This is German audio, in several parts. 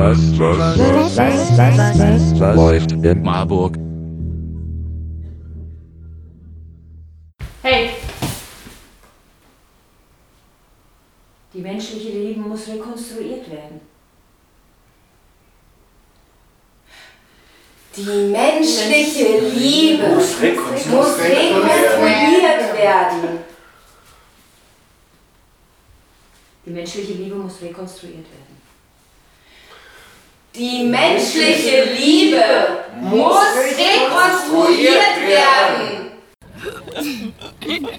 was, was, was, was, was läuft in Marburg? Hey! Die menschliche Liebe muss rekonstruiert werden. Die menschliche Liebe muss rekonstruiert werden. Die menschliche Liebe muss rekonstruiert werden. Die menschliche Liebe muss rekonstruiert werden.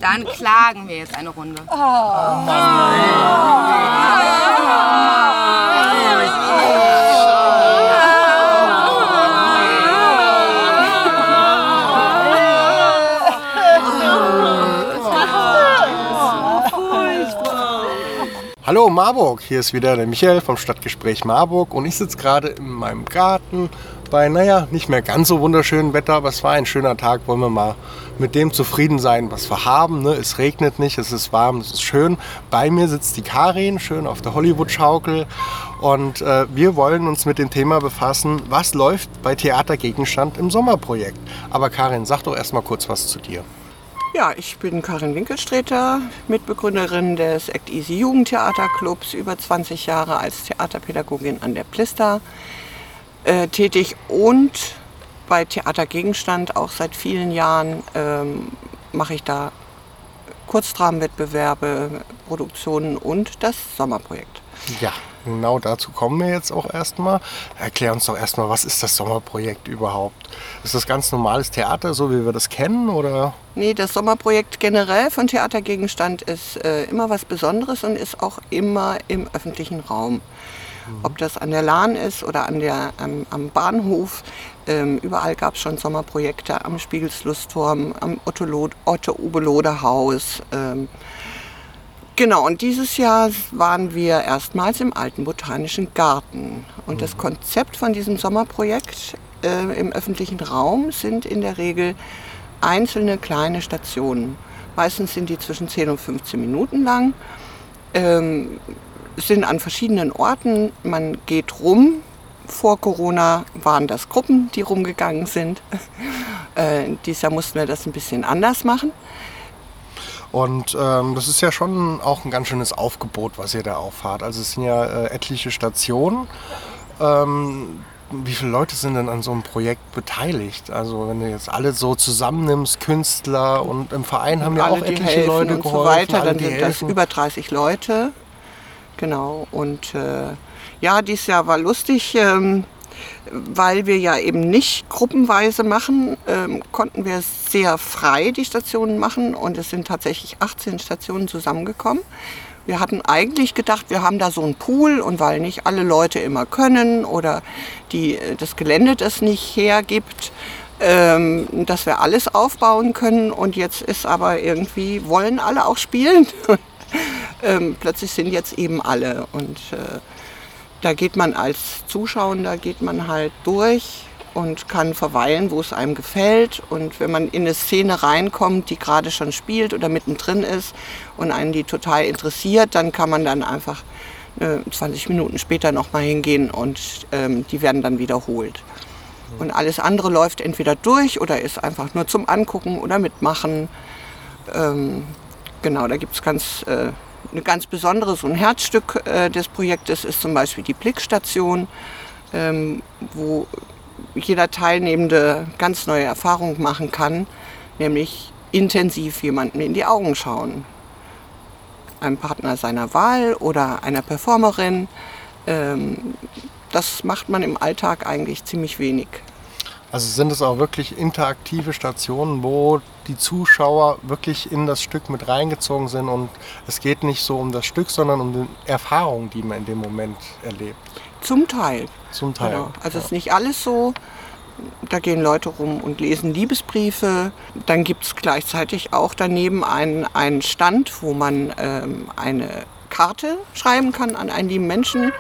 Dann klagen wir jetzt eine Runde. Hallo Marburg, hier ist wieder der Michael vom Stadtgespräch Marburg und ich sitze gerade in meinem Garten bei, naja, nicht mehr ganz so wunderschönem Wetter, aber es war ein schöner Tag, wollen wir mal mit dem zufrieden sein, was wir haben. Ne? Es regnet nicht, es ist warm, es ist schön. Bei mir sitzt die Karin, schön auf der Hollywood-Schaukel und äh, wir wollen uns mit dem Thema befassen, was läuft bei Theatergegenstand im Sommerprojekt. Aber Karin, sag doch erst mal kurz was zu dir. Ja, ich bin Karin Winkelstreter, Mitbegründerin des Act Easy Jugendtheaterclubs, über 20 Jahre als Theaterpädagogin an der Plista äh, tätig und bei Theatergegenstand auch seit vielen Jahren ähm, mache ich da Kurzdramenwettbewerbe, Produktionen und das Sommerprojekt. Ja, genau dazu kommen wir jetzt auch erstmal. Erklär uns doch erstmal, was ist das Sommerprojekt überhaupt? Ist das ganz normales Theater, so wie wir das kennen? Oder? Nee, das Sommerprojekt generell von Theatergegenstand ist äh, immer was Besonderes und ist auch immer im öffentlichen Raum. Ob das an der Lahn ist oder an der, am, am Bahnhof. Ähm, überall gab es schon Sommerprojekte am Spiegelslustturm, am Otto-Ubeloder-Haus. Ähm, genau, und dieses Jahr waren wir erstmals im Alten Botanischen Garten. Und das Konzept von diesem Sommerprojekt äh, im öffentlichen Raum sind in der Regel einzelne kleine Stationen. Meistens sind die zwischen 10 und 15 Minuten lang. Ähm, sind an verschiedenen Orten. Man geht rum. Vor Corona waren das Gruppen, die rumgegangen sind. Äh, dieses Jahr mussten wir das ein bisschen anders machen. Und ähm, das ist ja schon auch ein ganz schönes Aufgebot, was ihr da auffahrt. Also es sind ja äh, etliche Stationen. Ähm, wie viele Leute sind denn an so einem Projekt beteiligt? Also wenn du jetzt alle so zusammennimmst, Künstler und im Verein haben ja auch etliche Leute und geholfen. so weiter. Dann sind das helfen. über 30 Leute. Genau. Und äh, ja, dieses Jahr war lustig. Ähm, weil wir ja eben nicht gruppenweise machen, ähm, konnten wir sehr frei die Stationen machen und es sind tatsächlich 18 Stationen zusammengekommen. Wir hatten eigentlich gedacht, wir haben da so einen Pool und weil nicht alle Leute immer können oder die, äh, das Gelände das nicht hergibt, ähm, dass wir alles aufbauen können und jetzt ist aber irgendwie, wollen alle auch spielen. ähm, plötzlich sind jetzt eben alle und äh, da geht man als Zuschauender geht man halt durch und kann verweilen, wo es einem gefällt. Und wenn man in eine Szene reinkommt, die gerade schon spielt oder mittendrin ist und einen die total interessiert, dann kann man dann einfach äh, 20 Minuten später nochmal hingehen und ähm, die werden dann wiederholt. Und alles andere läuft entweder durch oder ist einfach nur zum Angucken oder mitmachen. Ähm, genau, da gibt es ganz, äh, eine ganz besondere, so ein Herzstück äh, des Projektes ist zum Beispiel die Blickstation, ähm, wo jeder Teilnehmende ganz neue Erfahrungen machen kann, nämlich intensiv jemanden in die Augen schauen. Einem Partner seiner Wahl oder einer Performerin. Ähm, das macht man im Alltag eigentlich ziemlich wenig. Also sind es auch wirklich interaktive Stationen, wo die Zuschauer wirklich in das Stück mit reingezogen sind und es geht nicht so um das Stück, sondern um die Erfahrung, die man in dem Moment erlebt. Zum Teil. Zum Teil. Genau. Also es ist nicht alles so. Da gehen Leute rum und lesen Liebesbriefe. Dann gibt es gleichzeitig auch daneben einen, einen Stand, wo man ähm, eine Karte schreiben kann an einen lieben Menschen.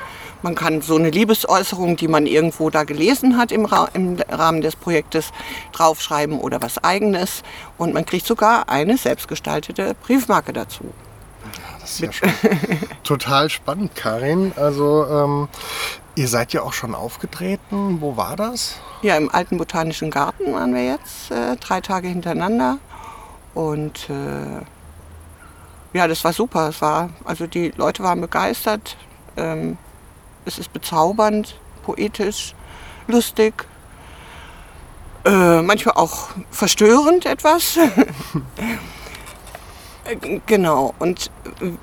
Man kann so eine Liebesäußerung, die man irgendwo da gelesen hat im, Ra im Rahmen des Projektes, draufschreiben oder was eigenes. Und man kriegt sogar eine selbstgestaltete Briefmarke dazu. das ist ja schon total spannend, Karin. Also ähm, ihr seid ja auch schon aufgetreten. Wo war das? Ja, im alten Botanischen Garten waren wir jetzt äh, drei Tage hintereinander. Und äh, ja, das war super. Es war, also die Leute waren begeistert. Ähm, es ist bezaubernd, poetisch, lustig, äh, manchmal auch verstörend etwas. Äh, genau. Und äh,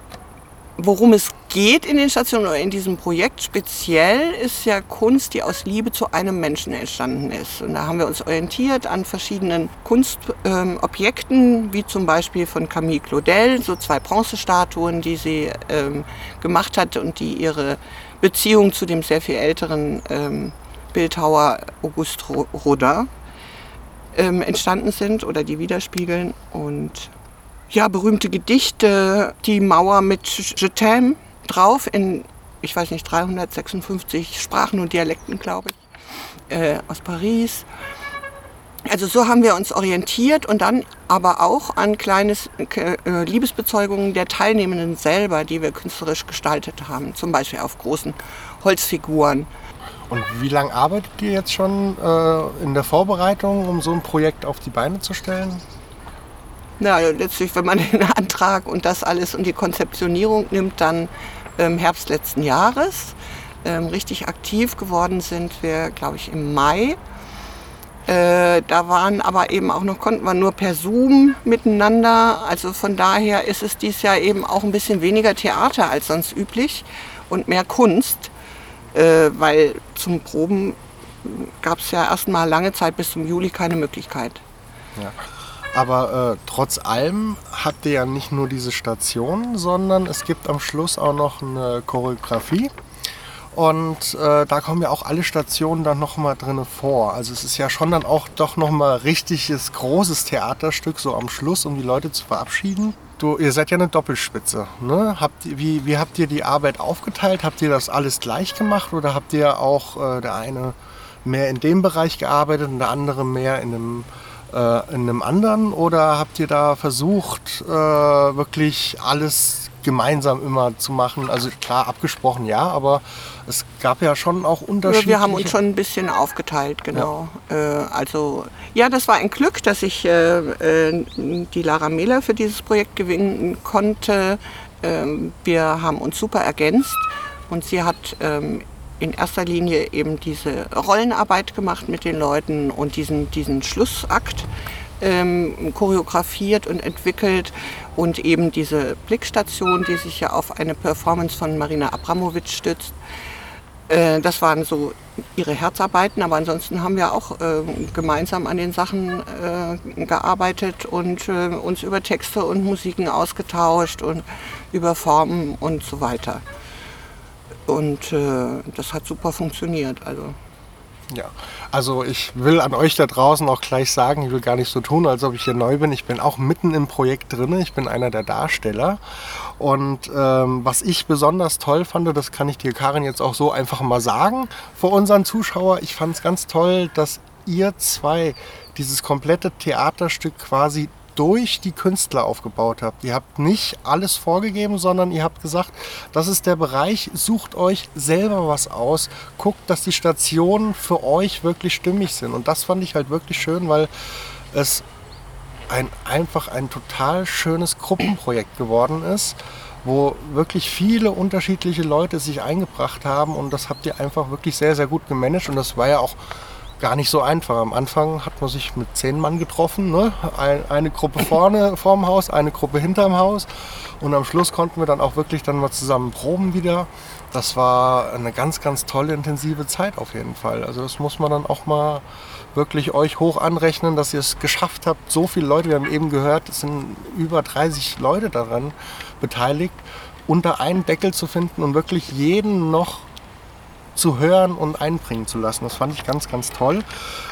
worum es geht in den Stationen oder in diesem Projekt speziell, ist ja Kunst, die aus Liebe zu einem Menschen entstanden ist. Und da haben wir uns orientiert an verschiedenen Kunstobjekten, ähm, wie zum Beispiel von Camille Claudel, so zwei Bronzestatuen, die sie ähm, gemacht hat und die ihre Beziehung zu dem sehr viel älteren ähm, Bildhauer Auguste Rodin ähm, entstanden sind oder die widerspiegeln. Und ja, berühmte Gedichte, die Mauer mit Je t'aime drauf in, ich weiß nicht, 356 Sprachen und Dialekten, glaube ich, äh, aus Paris. Also so haben wir uns orientiert und dann aber auch an kleine äh, Liebesbezeugungen der Teilnehmenden selber, die wir künstlerisch gestaltet haben, zum Beispiel auf großen Holzfiguren. Und wie lange arbeitet ihr jetzt schon äh, in der Vorbereitung, um so ein Projekt auf die Beine zu stellen? Na, letztlich, wenn man den Antrag und das alles und die Konzeptionierung nimmt, dann im Herbst letzten Jahres. Ähm, richtig aktiv geworden sind wir, glaube ich, im Mai. Äh, da waren aber eben auch noch, konnten wir nur per Zoom miteinander. Also von daher ist es dieses Jahr eben auch ein bisschen weniger Theater als sonst üblich und mehr Kunst, äh, weil zum Proben gab es ja erstmal lange Zeit bis zum Juli keine Möglichkeit. Ja. Aber äh, trotz allem habt ihr ja nicht nur diese Station, sondern es gibt am Schluss auch noch eine Choreografie. Und äh, da kommen ja auch alle Stationen dann nochmal drin vor. Also es ist ja schon dann auch doch nochmal richtiges großes Theaterstück so am Schluss, um die Leute zu verabschieden. Du, ihr seid ja eine Doppelspitze. Ne? Habt, wie, wie habt ihr die Arbeit aufgeteilt? Habt ihr das alles gleich gemacht oder habt ihr auch äh, der eine mehr in dem Bereich gearbeitet und der andere mehr in einem äh, in einem anderen oder habt ihr da versucht, äh, wirklich alles gemeinsam immer zu machen? Also klar, abgesprochen ja, aber es gab ja schon auch Unterschiede. Wir haben uns schon ein bisschen aufgeteilt, genau. Ja. Äh, also ja, das war ein Glück, dass ich äh, äh, die Lara Mehler für dieses Projekt gewinnen konnte. Ähm, wir haben uns super ergänzt und sie hat ähm, in erster Linie eben diese Rollenarbeit gemacht mit den Leuten und diesen, diesen Schlussakt ähm, choreografiert und entwickelt und eben diese Blickstation, die sich ja auf eine Performance von Marina Abramovic stützt. Äh, das waren so ihre Herzarbeiten, aber ansonsten haben wir auch äh, gemeinsam an den Sachen äh, gearbeitet und äh, uns über Texte und Musiken ausgetauscht und über Formen und so weiter. Und äh, das hat super funktioniert. Also. Ja, also ich will an euch da draußen auch gleich sagen, ich will gar nicht so tun, als ob ich hier neu bin. Ich bin auch mitten im Projekt drin. Ich bin einer der Darsteller. Und ähm, was ich besonders toll fand, das kann ich dir, Karin, jetzt auch so einfach mal sagen vor unseren Zuschauern. Ich fand es ganz toll, dass ihr zwei dieses komplette Theaterstück quasi durch die Künstler aufgebaut habt. Ihr habt nicht alles vorgegeben, sondern ihr habt gesagt, das ist der Bereich, sucht euch selber was aus, guckt, dass die Stationen für euch wirklich stimmig sind. Und das fand ich halt wirklich schön, weil es ein, einfach ein total schönes Gruppenprojekt geworden ist, wo wirklich viele unterschiedliche Leute sich eingebracht haben und das habt ihr einfach wirklich sehr, sehr gut gemanagt und das war ja auch gar nicht so einfach. Am Anfang hat man sich mit zehn Mann getroffen. Ne? eine Gruppe vorne vorm Haus, eine Gruppe hinterm Haus. Und am Schluss konnten wir dann auch wirklich dann mal zusammen proben wieder. Das war eine ganz, ganz tolle, intensive Zeit auf jeden Fall. Also das muss man dann auch mal wirklich euch hoch anrechnen, dass ihr es geschafft habt. So viele Leute, wir haben eben gehört, es sind über 30 Leute daran beteiligt, unter einen Deckel zu finden und wirklich jeden noch zu hören und einbringen zu lassen. Das fand ich ganz, ganz toll.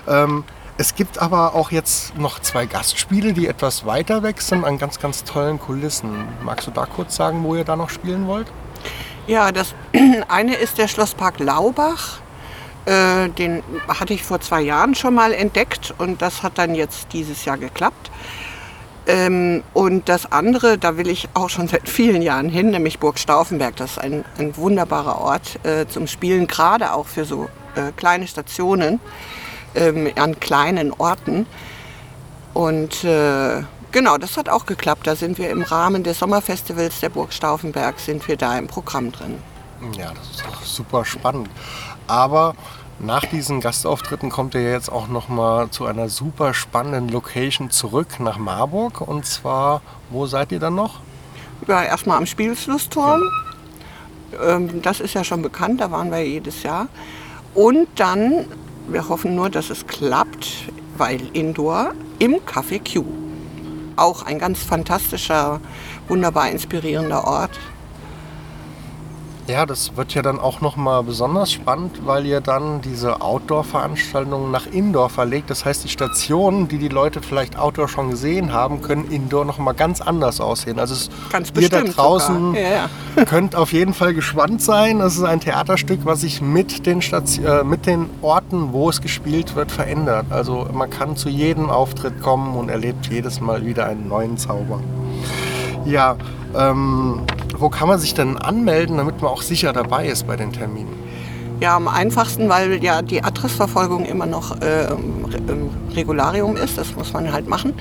Ähm, es gibt aber auch jetzt noch zwei Gastspiele, die etwas weiter weg sind, an ganz, ganz tollen Kulissen. Magst du da kurz sagen, wo ihr da noch spielen wollt? Ja, das eine ist der Schlosspark Laubach. Äh, den hatte ich vor zwei Jahren schon mal entdeckt und das hat dann jetzt dieses Jahr geklappt. Ähm, und das andere, da will ich auch schon seit vielen Jahren hin, nämlich Burg Stauffenberg. Das ist ein, ein wunderbarer Ort äh, zum Spielen, gerade auch für so äh, kleine Stationen ähm, an kleinen Orten. Und äh, genau, das hat auch geklappt. Da sind wir im Rahmen des Sommerfestivals der Burg Stauffenberg, sind wir da im Programm drin. Ja, das ist doch super spannend. Aber nach diesen Gastauftritten kommt ihr jetzt auch noch mal zu einer super spannenden Location zurück nach Marburg. Und zwar, wo seid ihr dann noch? Ja, erstmal am Spielflussturm. Ähm, das ist ja schon bekannt, da waren wir jedes Jahr. Und dann, wir hoffen nur, dass es klappt, weil Indoor im Café Q. Auch ein ganz fantastischer, wunderbar inspirierender Ort. Ja, das wird ja dann auch noch mal besonders spannend, weil ihr dann diese Outdoor-Veranstaltungen nach Indoor verlegt. Das heißt, die Stationen, die die Leute vielleicht Outdoor schon gesehen haben, können Indoor noch mal ganz anders aussehen. Also es, Ganz ihr da draußen. Ja, ja. könnt auf jeden Fall gespannt sein. Das ist ein Theaterstück, was sich mit den, Station, äh, mit den Orten, wo es gespielt wird, verändert. Also man kann zu jedem Auftritt kommen und erlebt jedes Mal wieder einen neuen Zauber. Ja, ähm, wo kann man sich denn anmelden, damit man auch sicher dabei ist bei den Terminen? Ja, am einfachsten, weil ja die Adressverfolgung immer noch äh, ähm, Regularium ist, das muss man halt machen,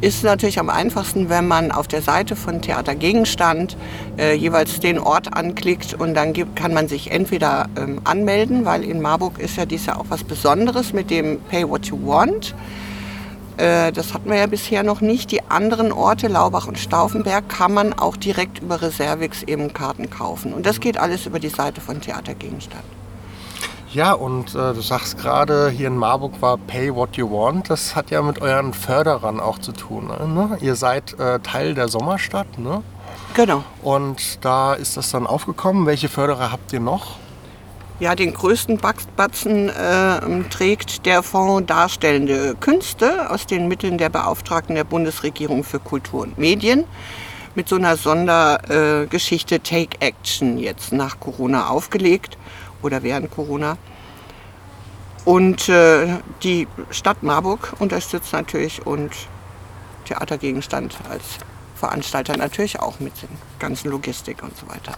ist natürlich am einfachsten, wenn man auf der Seite von Theater Gegenstand äh, jeweils den Ort anklickt und dann gibt, kann man sich entweder ähm, anmelden, weil in Marburg ist ja dies Jahr auch was Besonderes mit dem Pay What You Want. Äh, Das hatten wir ja bisher noch nicht. Die anderen Orte, Laubach und Stauffenberg, kann man auch direkt über Reservix eben Karten kaufen. Und das geht alles über die Seite von Theater Gegenstand. Ja, und äh, du sagst gerade, hier in Marburg war Pay What You Want. Das hat ja mit euren Förderern auch zu tun. Ne? Ihr seid äh, Teil der Sommerstadt, ne? Genau. Und da ist das dann aufgekommen. Welche Förderer habt ihr noch? Ja, den größten Batzen äh, trägt der Fonds Darstellende Künste aus den Mitteln der Beauftragten der Bundesregierung für Kultur und Medien mit so einer Sondergeschichte äh, Take Action jetzt nach Corona aufgelegt oder während Corona. Und äh, die Stadt Marburg unterstützt natürlich und Theatergegenstand als Veranstalter natürlich auch mit der ganzen Logistik und so weiter.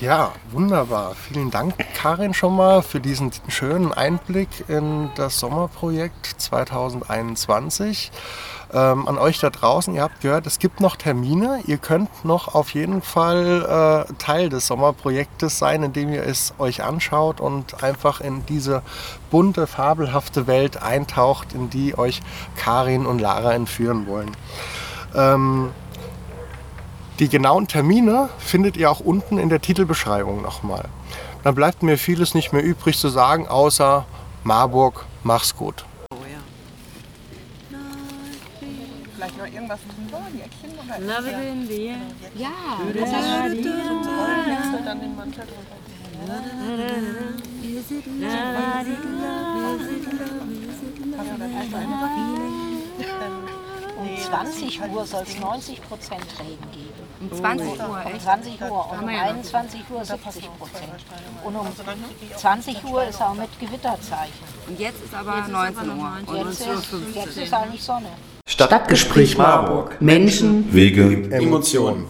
Ja, wunderbar. Vielen Dank, Karin, schon mal für diesen schönen Einblick in das Sommerprojekt 2021. Ähm, an euch da draußen, ihr habt gehört, es gibt noch Termine. Ihr könnt noch auf jeden Fall äh, Teil des Sommerprojektes sein, indem ihr es euch anschaut und einfach in diese bunte, fabelhafte Welt eintaucht, in die euch Karin und Lara entführen wollen. Ähm, die genauen Termine findet ihr auch unten in der Titelbeschreibung nochmal. Dann bleibt mir vieles nicht mehr übrig zu sagen, außer Marburg, mach's gut. Vielleicht noch irgendwas drüber, ein Jäckchen oder it in the air. Ja, dann den Mantel drüber. 20 Uhr soll es 90 Prozent Regen geben. Um 20 Uhr, Um echt? 20 Uhr und um 21 Uhr 70 Prozent. Und um 20 Uhr ist auch mit Gewitterzeichen. Und jetzt ist aber 19 Uhr. Und Jetzt ist, jetzt ist eigentlich Sonne. Stadtgespräch Marburg. Menschen Wege Emotionen.